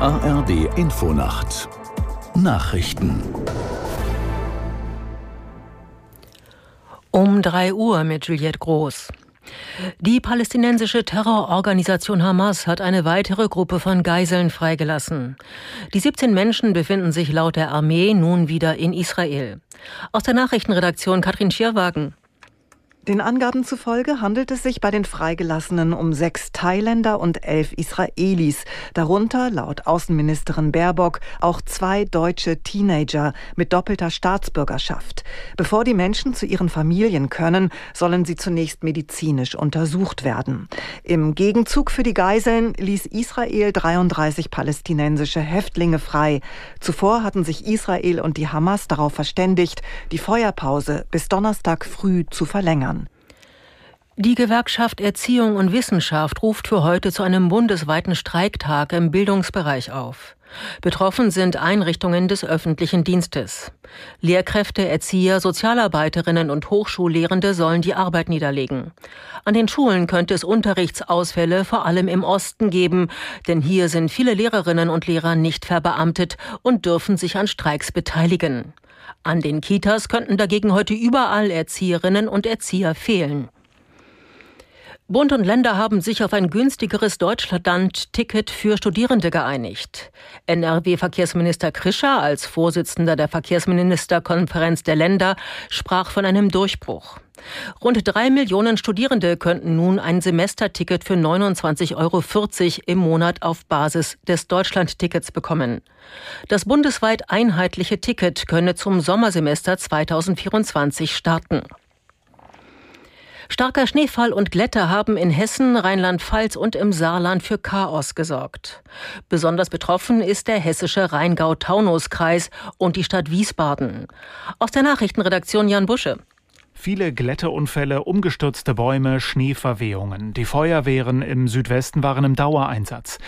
ARD Infonacht Nachrichten Um 3 Uhr mit Juliette Groß. Die palästinensische Terrororganisation Hamas hat eine weitere Gruppe von Geiseln freigelassen. Die 17 Menschen befinden sich laut der Armee nun wieder in Israel. Aus der Nachrichtenredaktion Katrin Schierwagen. Den Angaben zufolge handelt es sich bei den Freigelassenen um sechs Thailänder und elf Israelis, darunter laut Außenministerin Baerbock auch zwei deutsche Teenager mit doppelter Staatsbürgerschaft. Bevor die Menschen zu ihren Familien können, sollen sie zunächst medizinisch untersucht werden. Im Gegenzug für die Geiseln ließ Israel 33 palästinensische Häftlinge frei. Zuvor hatten sich Israel und die Hamas darauf verständigt, die Feuerpause bis Donnerstag früh zu verlängern. Die Gewerkschaft Erziehung und Wissenschaft ruft für heute zu einem bundesweiten Streiktag im Bildungsbereich auf. Betroffen sind Einrichtungen des öffentlichen Dienstes. Lehrkräfte, Erzieher, Sozialarbeiterinnen und Hochschullehrende sollen die Arbeit niederlegen. An den Schulen könnte es Unterrichtsausfälle vor allem im Osten geben, denn hier sind viele Lehrerinnen und Lehrer nicht verbeamtet und dürfen sich an Streiks beteiligen. An den Kitas könnten dagegen heute überall Erzieherinnen und Erzieher fehlen. Bund und Länder haben sich auf ein günstigeres Deutschland-Ticket für Studierende geeinigt. NRW-Verkehrsminister Krischer als Vorsitzender der Verkehrsministerkonferenz der Länder sprach von einem Durchbruch. Rund drei Millionen Studierende könnten nun ein Semesterticket für 29,40 Euro im Monat auf Basis des Deutschland-Tickets bekommen. Das bundesweit einheitliche Ticket könne zum Sommersemester 2024 starten. Starker Schneefall und Glätte haben in Hessen, Rheinland-Pfalz und im Saarland für Chaos gesorgt. Besonders betroffen ist der hessische Rheingau-Taunus-Kreis und die Stadt Wiesbaden. Aus der Nachrichtenredaktion Jan Busche. Viele Glätteunfälle, umgestürzte Bäume, Schneeverwehungen. Die Feuerwehren im Südwesten waren im Dauereinsatz.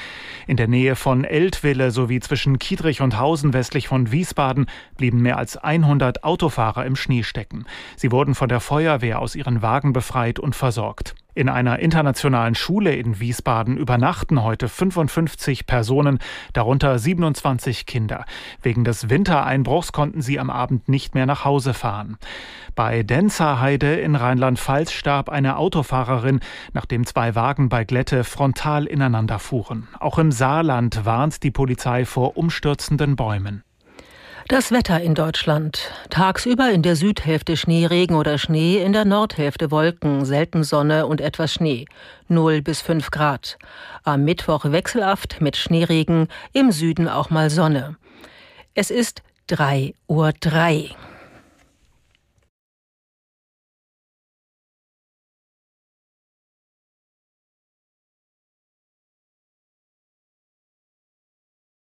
In der Nähe von Eltville sowie zwischen Kiedrich und Hausen westlich von Wiesbaden blieben mehr als 100 Autofahrer im Schnee stecken. Sie wurden von der Feuerwehr aus ihren Wagen befreit und versorgt. In einer internationalen Schule in Wiesbaden übernachten heute 55 Personen, darunter 27 Kinder. Wegen des Wintereinbruchs konnten sie am Abend nicht mehr nach Hause fahren. Bei Denzerheide in Rheinland-Pfalz starb eine Autofahrerin, nachdem zwei Wagen bei Glätte frontal ineinander fuhren. Auch im Saarland warnt die Polizei vor umstürzenden Bäumen. Das Wetter in Deutschland. Tagsüber in der Südhälfte Schneeregen oder Schnee, in der Nordhälfte Wolken, selten Sonne und etwas Schnee. 0 bis 5 Grad. Am Mittwoch wechselhaft mit Schneeregen, im Süden auch mal Sonne. Es ist 3 Uhr 3.